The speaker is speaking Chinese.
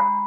you